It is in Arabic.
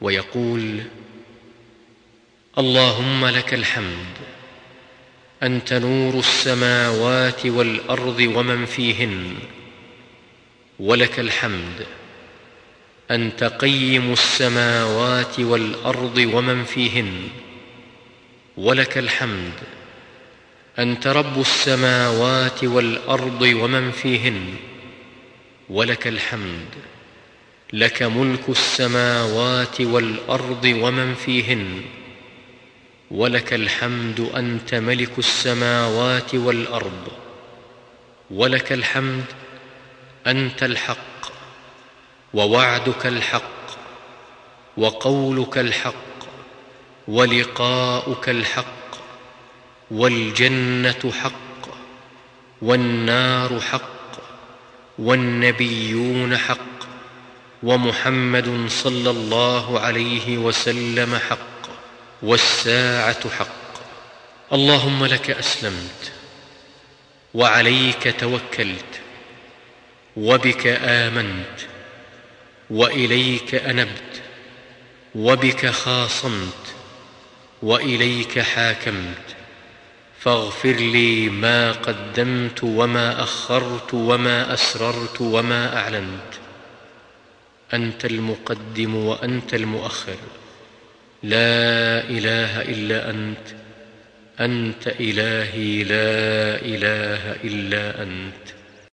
ويقول اللهم لك الحمد أنت نور السماوات والأرض ومن فيهن ولك الحمد أنت قيم السماوات والأرض ومن فيهن ولك الحمد أنت رب السماوات والأرض ومن فيهن ولك الحمد. لك ملك السماوات والأرض ومن فيهن ولك الحمد أنت ملك السماوات والأرض ولك الحمد أنت الحق ووعدك الحق وقولك الحق ولقاؤك الحق والجنة حق والنار حق والنبيون حق ومحمد صلى الله عليه وسلم حق والساعة حق. اللهم لك أسلمت وعليك توكلت وبك آمنت وإليك أنبت وبك خاصمت وإليك حاكمت. فاغفر لي ما قدمت وما أخرت وما أسررت وما أعلنت. أنت المقدم وأنت المؤخر. لا إله إلا أنت. أنت إلهي لا إله إلا أنت.